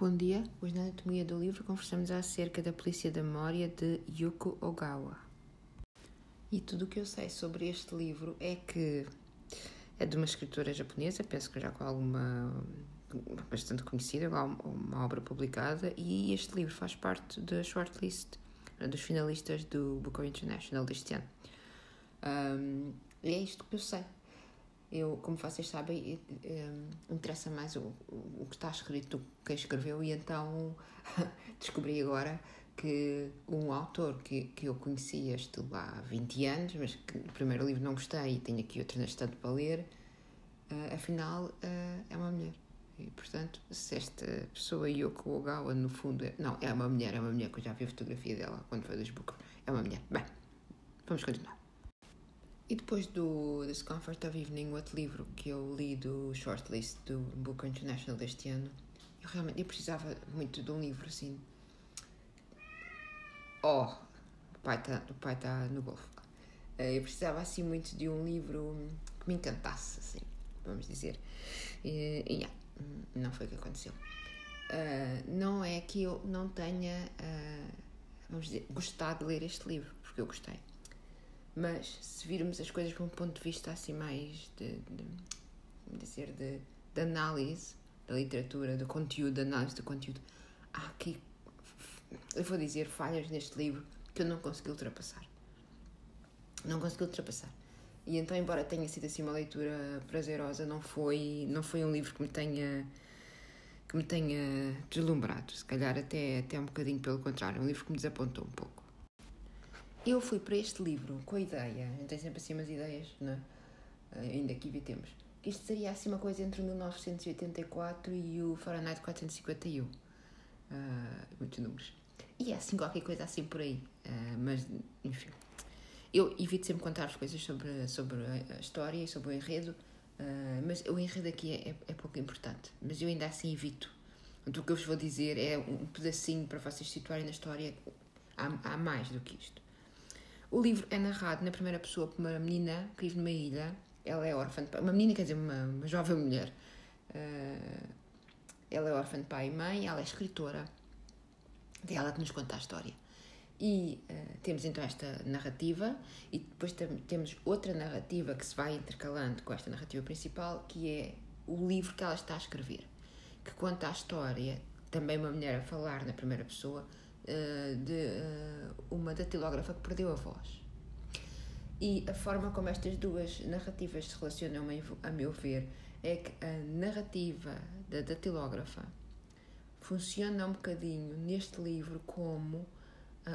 Bom dia, hoje na Anatomia do Livro conversamos acerca da Polícia da Memória de Yuko Ogawa. E tudo o que eu sei sobre este livro é que é de uma escritora japonesa, penso que já com alguma bastante conhecida, uma obra publicada, e este livro faz parte da shortlist dos finalistas do Booker International deste ano. Um, é isto que eu sei. Eu, como vocês sabem, interessa mais o, o que está escrito do que quem escreveu, e então descobri agora que um autor que, que eu conhecia, há 20 anos, mas que no primeiro livro não gostei e tenho aqui outro na estante para ler, uh, afinal uh, é uma mulher. E, portanto, se esta pessoa, Yoko Ogawa, no fundo, é, não, é uma mulher, é uma mulher que eu já vi a fotografia dela quando foi dos Booker, é uma mulher. Bem, vamos continuar. E depois do Discomfort of Evening, outro livro que eu li do shortlist do Book International deste ano, eu realmente eu precisava muito de um livro assim. Oh, o pai está tá no golfe. Eh, eu precisava assim muito de um livro que me encantasse, assim, vamos dizer. E, e yeah, não foi o que aconteceu. Uh, não é que eu não tenha, uh, vamos dizer, gostado de ler este livro, porque eu gostei mas se virmos as coisas de um ponto de vista assim mais de, de dizer de, de análise da literatura, do conteúdo, de análise do conteúdo, há aqui, eu vou dizer, falhas neste livro que eu não consegui ultrapassar. Não consegui ultrapassar. E então, embora tenha sido assim uma leitura prazerosa, não foi, não foi um livro que me tenha que me tenha deslumbrado, se calhar até, até um bocadinho pelo contrário, um livro que me desapontou um pouco. Eu fui para este livro com a ideia, tem sempre assim umas ideias, não é? Uh, ainda que isto seria assim uma coisa entre o 1984 e o Fahrenheit 451. Uh, muitos números. E é assim qualquer coisa assim por aí. Uh, mas, enfim. Eu evito sempre contar as coisas sobre, sobre a história e sobre o enredo, uh, mas o enredo aqui é, é, é, pouco importante. Mas eu ainda assim evito. o que eu vos vou dizer é um pedacinho para vocês situarem na história. Há, há mais do que isto. O livro é narrado na primeira pessoa por uma menina que vive numa ilha. Ela é órfã de pai. Uma menina, quer dizer, uma, uma jovem mulher. Uh, ela é órfã de pai e mãe, ela é escritora. É ela que nos conta a história. E uh, temos então esta narrativa, e depois temos outra narrativa que se vai intercalando com esta narrativa principal, que é o livro que ela está a escrever, que conta a história, também uma mulher a falar na primeira pessoa, eh, de uh, uma datilógrafa que perdeu a voz. E a forma como estas duas narrativas se relacionam, a meu ver, é que a narrativa da datilógrafa funciona um bocadinho neste livro como uh,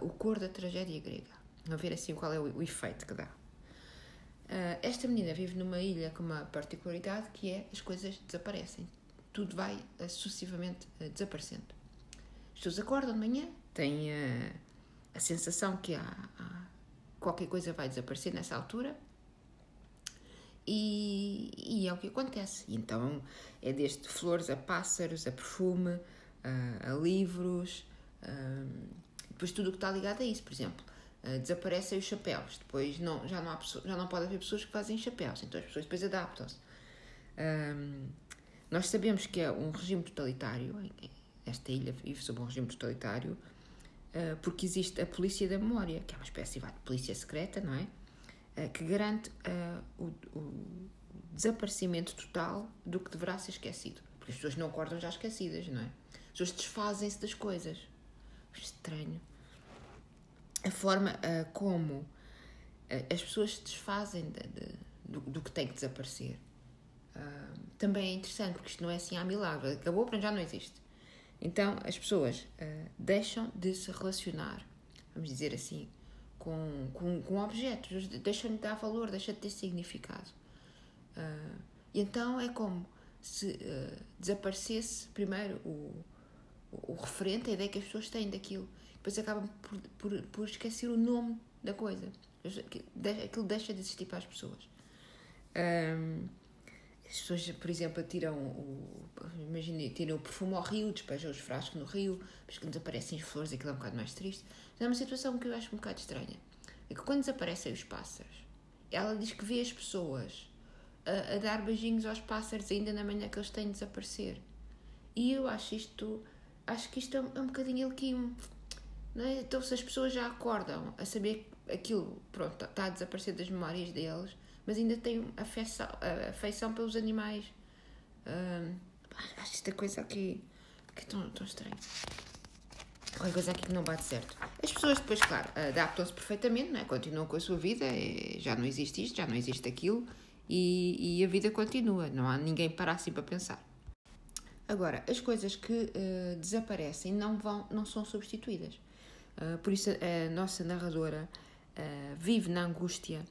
o cor da tragédia grega. A ver assim qual é o, o efeito que dá. Uh, esta menina vive numa ilha com uma particularidade que é as coisas desaparecem. Tudo vai uh, sucessivamente desaparecendo. As pessoas acordam de manhã, tem a, a sensação que há, há, qualquer coisa vai desaparecer nessa altura e, e, é o que acontece. Então é desde flores a pássaros, a perfume, a, a livros, a, depois tudo o que está ligado a isso, por exemplo. desaparecem os chapéus, depois não, já, não há já não pode haver pessoas que fazem chapéus, então as pessoas depois adaptam-se. nós sabemos que é um regime totalitário, esta ilha vive sob um regime totalitário, eh, porque existe a polícia da memória, que é uma espécie de polícia secreta, não é? Eh, que garante uh, o, o, desaparecimento total do que deverá ser esquecido. Porque as pessoas não acordam já esquecidas, não é? As pessoas desfazem-se das coisas. Estranho. A forma uh, como uh, as pessoas se desfazem de, de, do, do, que tem que desaparecer também é interessante, porque isto não é assim há milagre. Acabou, para já não existe. Então as pessoas uh, deixam de se relacionar, vamos dizer assim, com, com, com objetos, deixam de dar valor, deixam de ter significado. Uh, e então é como se uh, desaparecesse primeiro o, o, o, referente, a ideia que as pessoas têm daquilo, depois acabam por, por, por esquecer o nome da coisa. Aquilo deixa de existir para as pessoas. Um, as pessoas, por exemplo, tiram o. Imagina, tiram o perfume ao rio, despejam os frascos no rio, depois quando desaparecem as flores, aquilo é um bocado mais triste. Mas é uma situação que eu acho um bocado estranha. É que quando desaparecem os pássaros, ela diz que vê as pessoas a, a dar beijinhos aos pássaros ainda na manhã que eles têm de desaparecer. E eu acho isto acho que isto é um, é bocadinho. Não é? Então, se as pessoas já acordam a saber que aquilo pronto, está a desaparecer das memórias deles, mas ainda têm afeição, afeição pelos animais. Hum, acho esta coisa aqui que é tão, tão estranha. Qualquer coisa aqui que não bate certo. As pessoas depois, claro, adaptam-se perfeitamente, é? continuam com a sua vida, já não existe isto, já não existe aquilo, e, e a vida continua, não há ninguém para assim para pensar. Agora, as coisas que uh, desaparecem não, vão, não são substituídas. Uh, por isso, a nossa narradora uh, vive na angústia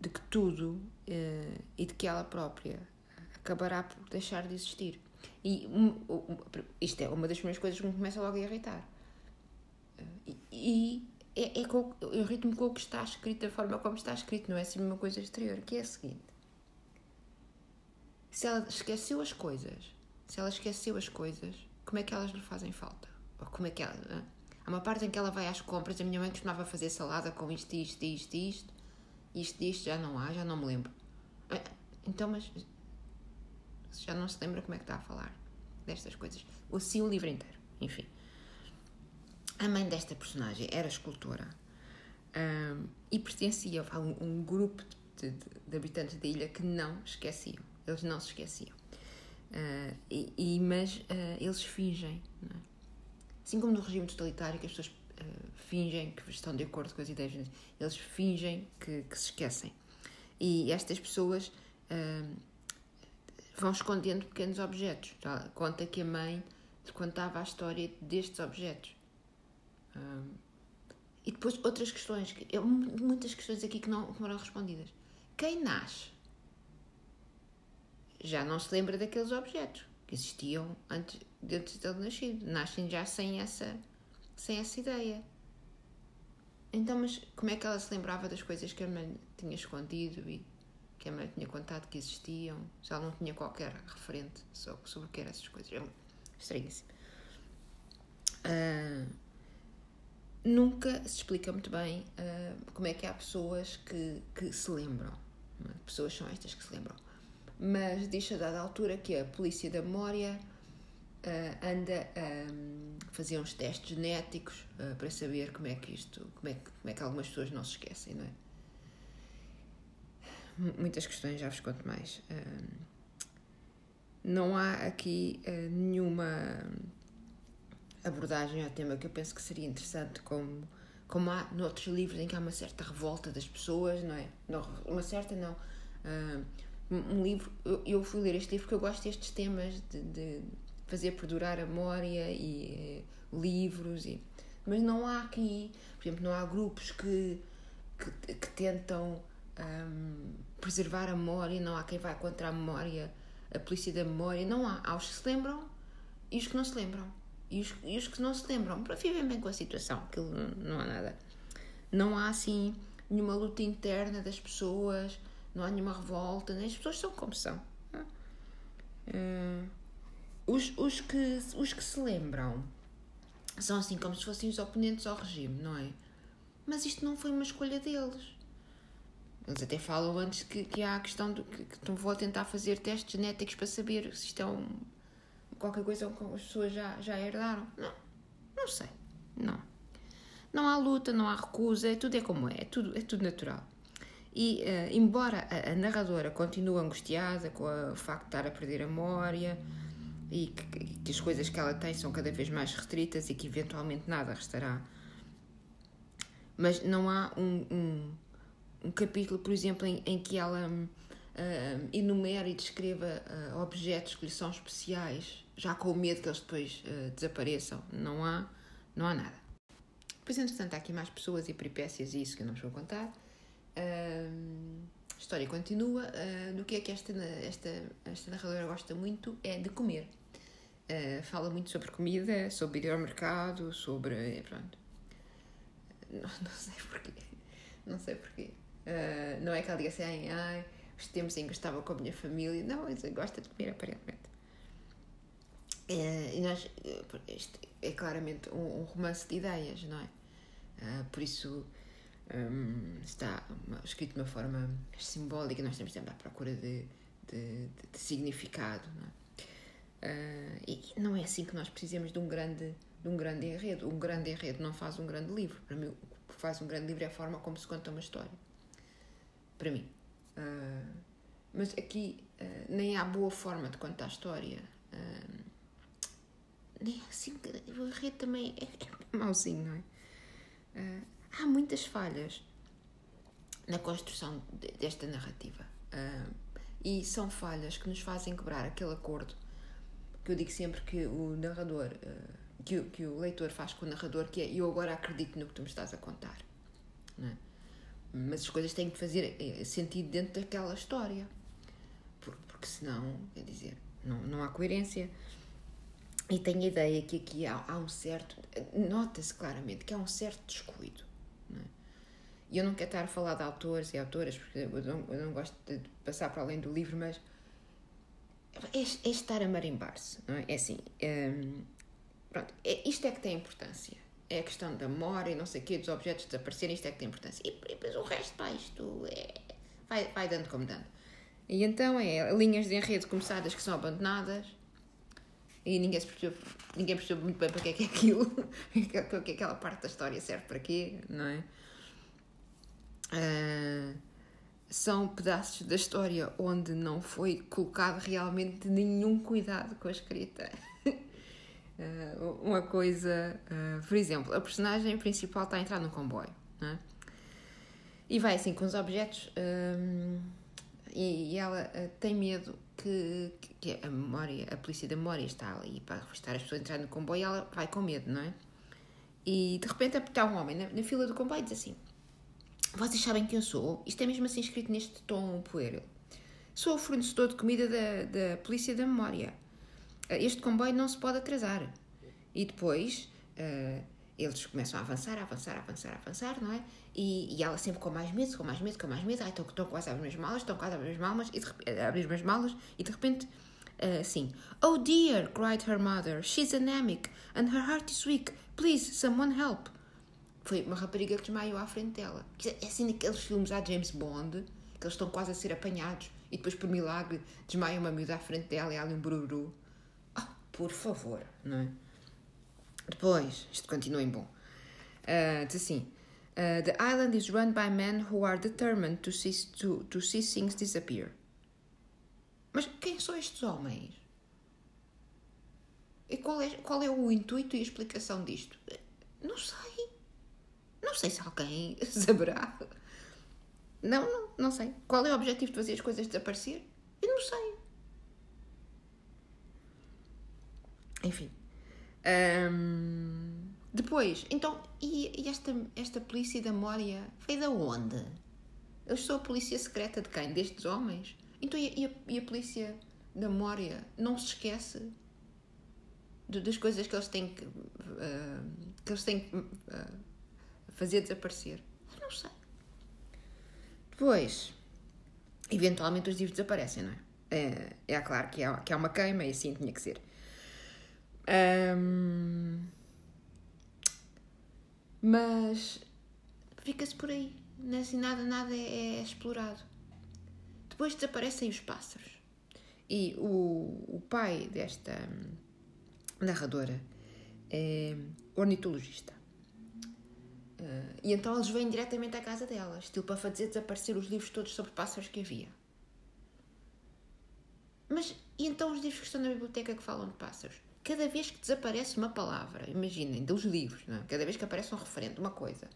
de que tudo e de que ela própria acabará por deixar de existir. E um, um, isto é uma das primeiras coisas que me começa logo a irritar. E, e é, é com, eu irrito-me com o que está escrito, da forma como está escrito, não é assim uma coisa exterior, que é a seguinte. Se ela esqueceu as coisas, se ela esqueceu as coisas, como é que elas lhe fazem falta? Ou como é que ela. Há uma parte em que ela vai às compras, a minha mãe costumava fazer salada com isto, isto, isto, isto, isto, isto, já não há, já não me lembro. Então, mas já não se lembra como é que está a falar destas coisas. Ou sim o livro inteiro, enfim. A mãe desta personagem era escultora um, e pertencia a um, um grupo de, de, de, habitantes da ilha que não esqueciam. Eles não se esqueciam. Uh, e, e, mas uh, eles fingem, é? assim como no regime totalitário, que as pessoas uh, fingem que estão de acordo com as ideias, eles fingem que, que se esquecem. E estas pessoas vão escondendo pequenos objetos. Conta que a mãe contava a história destes objetos. Um, e depois outras questões, muitas questões aqui que não foram respondidas. Quem nasce já não se lembra daqueles objetos que existiam antes, antes dele nascido. Nascem já sem essa, sem essa ideia. Então, mas como é que ela se lembrava das coisas que a mãe tinha escondido e que a mãe tinha contado que existiam? Ela não tinha qualquer referente sobre, sobre o que eram essas coisas. É estranhíssimo. Uh, nunca se explica muito bem uh, como é que há pessoas que, que se lembram. É? Pessoas são estas que se lembram. Mas diz a dada altura que a polícia da memória uh, anda a um, fazer uns testes genéticos uh, para saber como é que isto, como é que, como é que algumas pessoas não se esquecem, não é? Muitas questões, já vos conto mais. não há aqui nenhuma abordagem ao tema que eu penso que seria interessante, como, como há noutros livros em que há uma certa revolta das pessoas, não é? Não, uma certa, não. Uh, um livro, eu, eu, fui ler este livro porque eu gosto destes temas de, de fazer perdurar a memória e uh, livros, e, mas não há aqui, por exemplo, não há grupos que, que, que tentam um, preservar a memória, não há quem vá contra a memória, a polícia da memória, não há. Há os que se lembram e os que não se lembram. E os, e os que não se lembram, vivem bem com a situação, aquilo não, há nada. Não há assim nenhuma luta interna das pessoas, não há nenhuma revolta, né? as pessoas são como são. Uh, os, os, que, os que se lembram são assim como se fossem os oponentes ao regime, não é? Mas isto não foi uma escolha deles. Eles até falam antes que, que há a questão do que, que vou tentar fazer testes genéticos para saber se isto é um, qualquer coisa que as pessoas já, já herdaram. Não, não sei. Não. Não há luta, não há recusa, é tudo é como é, é tudo, é tudo natural. E, uh, embora a, a, narradora continue angustiada com o facto de estar a perder a memória e que, que, as coisas que ela tem são cada vez mais restritas e que eventualmente nada restará, mas não há um, um, um capítulo, por exemplo, em, em que ela uh, enumere e descreva uh, objetos que lhe são especiais já com o medo que eles depois uh, desapareçam. Não há, não há nada. Depois, entretanto, há aqui mais pessoas e peripécias e isso que eu não vos vou contar. Uh, a história continua. Uh, do que é que esta, esta, esta narradora gosta muito é de comer. Uh, fala muito sobre comida, sobre ir ao mercado, sobre. Pronto. Não, não sei porquê. Não sei porquê. Uh, não é que ela diga assim, ai, os tempos em que estava com a minha família. Não, ele gosta de comer, aparentemente. É, e nós, isto é claramente um, um, romance de ideias, não é? Uh, por isso um, está escrito de uma forma simbólica, nós estamos sempre à procura de, de, de, de significado, não é? Uh, não é assim que nós precisamos de um grande de um grande enredo. Um grande enredo não faz um grande livro. Para mim, o que faz um grande livro é a forma como se conta uma história. Para mim. Uh, mas aqui uh, nem há boa forma de contar a história. Uh, nem é assim. O enredo também é, é mauzinho, não é? há muitas falhas na construção desta narrativa. e são falhas que nos fazem quebrar aquele acordo que eu digo sempre que o narrador que, o, que o leitor faz com o narrador, que é eu agora acredito no que tu me estás a contar. É? Mas as coisas têm que fazer eh, sentido dentro daquela história. Porque senão, quer dizer, não, não há coerência. E tenho a ideia que aqui há, há um certo. Nota-se claramente que há um certo descuido. Não é? E eu não quero estar a falar de autores e autoras, porque eu não, eu não gosto de passar para além do livro, mas é, é estar a marimbar-se, não é? É assim, hum, Pronto, é, isto é que tem importância. É a questão da memória e não sei o quê, dos objetos desaparecerem, isto é que tem importância. E, depois o resto, pá, isto é, vai, vai dando como dando. E então é linhas de enredo começadas que são abandonadas e ninguém, percebeu, ninguém percebeu muito bem para que é que é aquilo, que aquela parte da história serve para quê, não é? Uh, são pedaços da história onde não foi colocado realmente nenhum cuidado com a escrita. Uh, uma coisa, uh, por exemplo, a personagem principal está a entrar no comboio é? e vai assim com os objetos um, e, ela tem medo que, que, a memória, a polícia da memória está ali para revistar as pessoas a entrar no comboio e ela vai com medo, não é? E de repente está um homem na, na fila do comboio e diz assim: Vocês sabem quem eu sou? Isto é mesmo assim escrito neste tom pueril. Sou o fornecedor de comida da, da polícia da memória este comboio não se pode atrasar. E depois uh, eles começam a avançar, a avançar, a avançar, a avançar, não é? E, e ela sempre com mais medo, com mais medo, com mais medo. Ai, estão, estão quase a abrir as malas, estão quase a abrir as malas, e de, abrir as malas, e de repente, uh, assim, Oh dear, cried her mother, she's anemic, and her heart is weak. Please, someone help. Foi uma rapariga que desmaiou à frente dela. É assim naqueles filmes a James Bond, que eles estão quase a ser apanhados, e depois, por milagre, desmaia uma miúda à frente dela e há ali um bururu por favor, não é? Depois, isto continua em bom. Uh, diz assim: uh, The island is run by men who are determined to see, to, to see things disappear. Mas quem são estes homens? E qual é, qual é o intuito e a explicação disto? Não sei. Não sei se alguém saberá. Não, não, não sei. Qual é o objetivo de fazer as coisas desaparecer? Eu não sei. Enfim. Um, depois, então, e, e, esta, esta polícia da Mória veio da onde? Eles são a polícia secreta de quem? Destes homens? Então, e a, e a polícia da Mória não se esquece de, das coisas que eles têm que, uh, que, eles têm que uh, fazer desaparecer? Eu não sei. Depois, eventualmente os livros desaparecem, não é? É, é claro que há, que há uma queima e assim tinha que ser. Um, mas fica-se por aí. Não é assim, nada, nada é, é, explorado. Depois desaparecem os pássaros. E o, o pai desta narradora é ornitologista. Uh, e então eles vêm diretamente à casa dela, estilo para fazer desaparecer os livros todos sobre pássaros que havia. Mas e então os livros que estão na biblioteca que falam de pássaros? cada vez que desaparece uma palavra, imaginem, dos livros, é? cada vez que aparece um referente, uma coisa,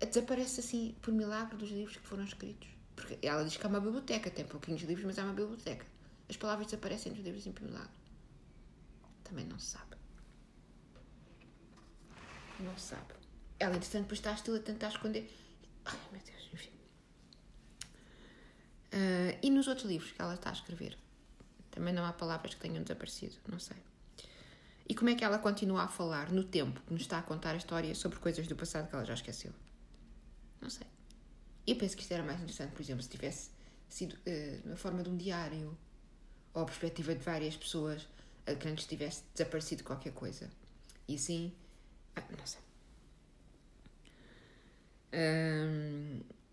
desaparece assim por milagre dos livros que foram escritos. Porque ela diz que há uma biblioteca, tem pouquinhos livros, mas há uma biblioteca. As palavras desaparecem dos livros assim por milagre. Também não se sabe. Não sabe. Ela, entretanto, depois está a tentar esconder. Ai, meu Deus, enfim. Uh, e nos outros livros que ela está a escrever? Também não há palavras que tenham desaparecido, não sei. E como é que ela continua a falar no tempo que nos está a contar a história sobre coisas do passado que ela já esqueceu? Não sei. Eu penso que isto era mais interessante, por exemplo, se tivesse sido uh, na forma de um diário ou a perspectiva de várias pessoas uh, que antes tivesse desaparecido qualquer coisa. E assim, ah, não sei.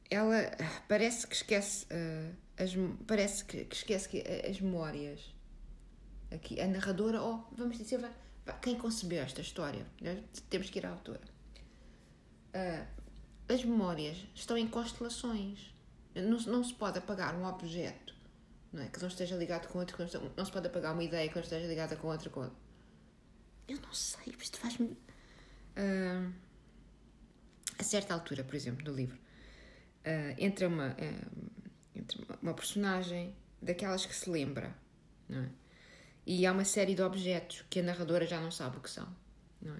Ela parece que esquece uh, as, parece que, que, esquece que as memórias aqui a narradora, ou vamos dizer, vai, vai, quem concebeu esta história. Temos que ir à autora. Uh, as memórias estão em constelações. Não, não se pode apagar um objeto não é? que não esteja ligado com outro. Não, não se pode apagar uma ideia que não esteja ligada com outra. Com... Eu não sei, isto faz-me. Uh, a certa altura, por exemplo, do livro, uh, entra, uma, uh, entra uma personagem daquelas que se lembra, não é? E há uma série de objetos que a narradora já não sabe o que são, não é?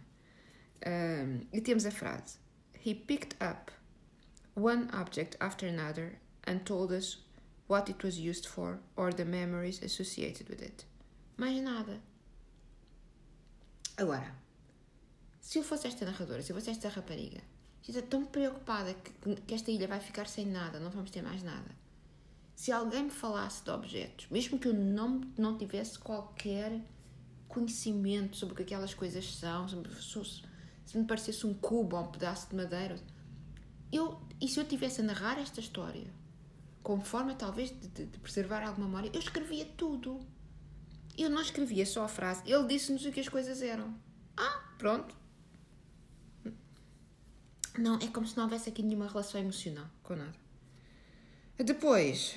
Uh, e temos a frase: He picked up one object after another and told us what it was used for or the memories associated with it. Mais nada. Agora, se eu fosse esta narradora, se eu fosse esta rapariga, estou tão preocupada que, que esta ilha vai ficar sem nada, não vamos ter mais nada. Se alguém me falasse de objetos, mesmo que eu não, não tivesse qualquer conhecimento sobre o que aquelas coisas são, se, se me parecesse um cubo ou um pedaço de madeira, eu, e se eu tivesse a narrar esta história, com forma talvez de, de preservar alguma memória, eu escrevia tudo. Eu não escrevia só a frase, ele disse-nos o que as coisas eram. Ah, pronto, não, é como se não houvesse aqui nenhuma relação emocional com nada. Depois.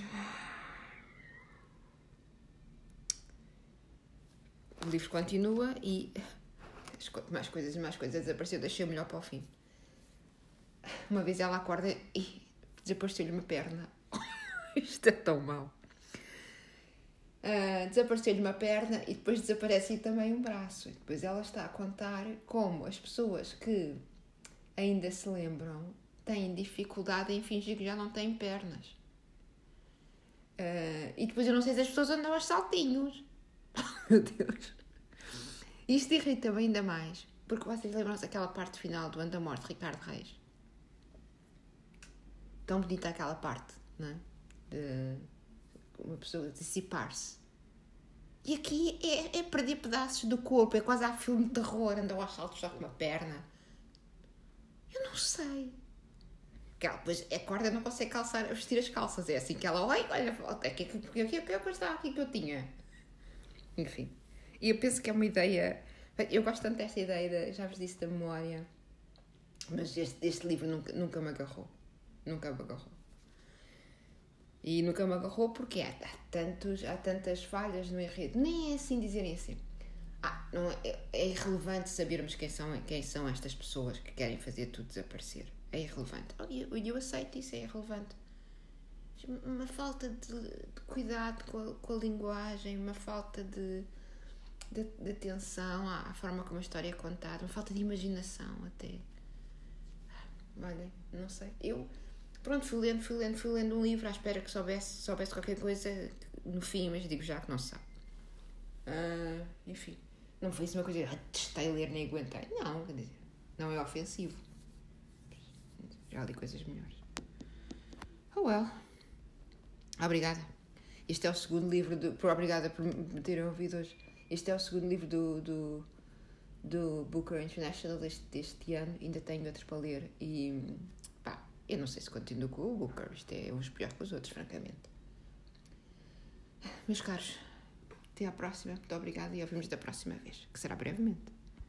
O livro continua e. Mais coisas e mais coisas desapareceu, deixei o melhor para o fim. Uma vez ela acorda e desapareceu-lhe uma perna. Isto é tão mau. Uh, desapareceu-lhe uma perna e depois desaparece também um braço. E depois ela está a contar como as pessoas que ainda se lembram têm dificuldade em fingir que já não têm pernas. Uh, e depois eu não sei se as pessoas andam aos saltinhos. Meu Deus. Isto irrita-me ainda mais. Porque vocês lembram-se daquela parte final do Anda Morte, Ricardo Reis? Tão bonita aquela parte, não é? De uma pessoa dissipar-se. E aqui é, é perder pedaços do corpo, é quase a filme de terror, andam aos saltos só com uma perna. Eu não sei. Que ela depois acorda não consegue calçar, vestir as calças. É assim que ela olha, olha, o que é que, que, que, que aqui que eu tinha? Enfim. E eu penso que é uma ideia. Eu gosto tanto desta ideia, de, já vos disse, da memória. Mas este, este livro nunca, nunca me agarrou. Nunca me agarrou. E nunca me agarrou porque há, há, tantos, há tantas falhas no enredo. Nem é assim dizerem assim. Ah, não é, é irrelevante sabermos quem são, quem são estas pessoas que querem fazer tudo desaparecer. É irrelevante. Oh, eu, eu aceito isso, é irrelevante. Uma falta de, de cuidado com a, com a, linguagem, uma falta de, de, de atenção à, à, forma como a história é contada, uma falta de imaginação até. Olha, não sei. Eu, pronto, fui lendo, fui lendo, fui lendo um livro à espera que soubesse, soubesse qualquer coisa no fim, mas digo já que não sabe. Uh, enfim. Não foi isso uma coisa, ah, testei ler nem aguentei. Não, quer dizer, não é ofensivo. Já li coisas melhores. Oh well. Obrigada. Este é o segundo livro do. Por obrigada por me terem ouvido hoje. Este é o segundo livro do, do, do Booker International deste, deste ano. Ainda tenho outros para ler. E pá, eu não sei se continuo com o Booker. Isto é uns pior que os outros, francamente. Meus caros, até à próxima. Muito obrigada e ouvimos da próxima vez, que será brevemente.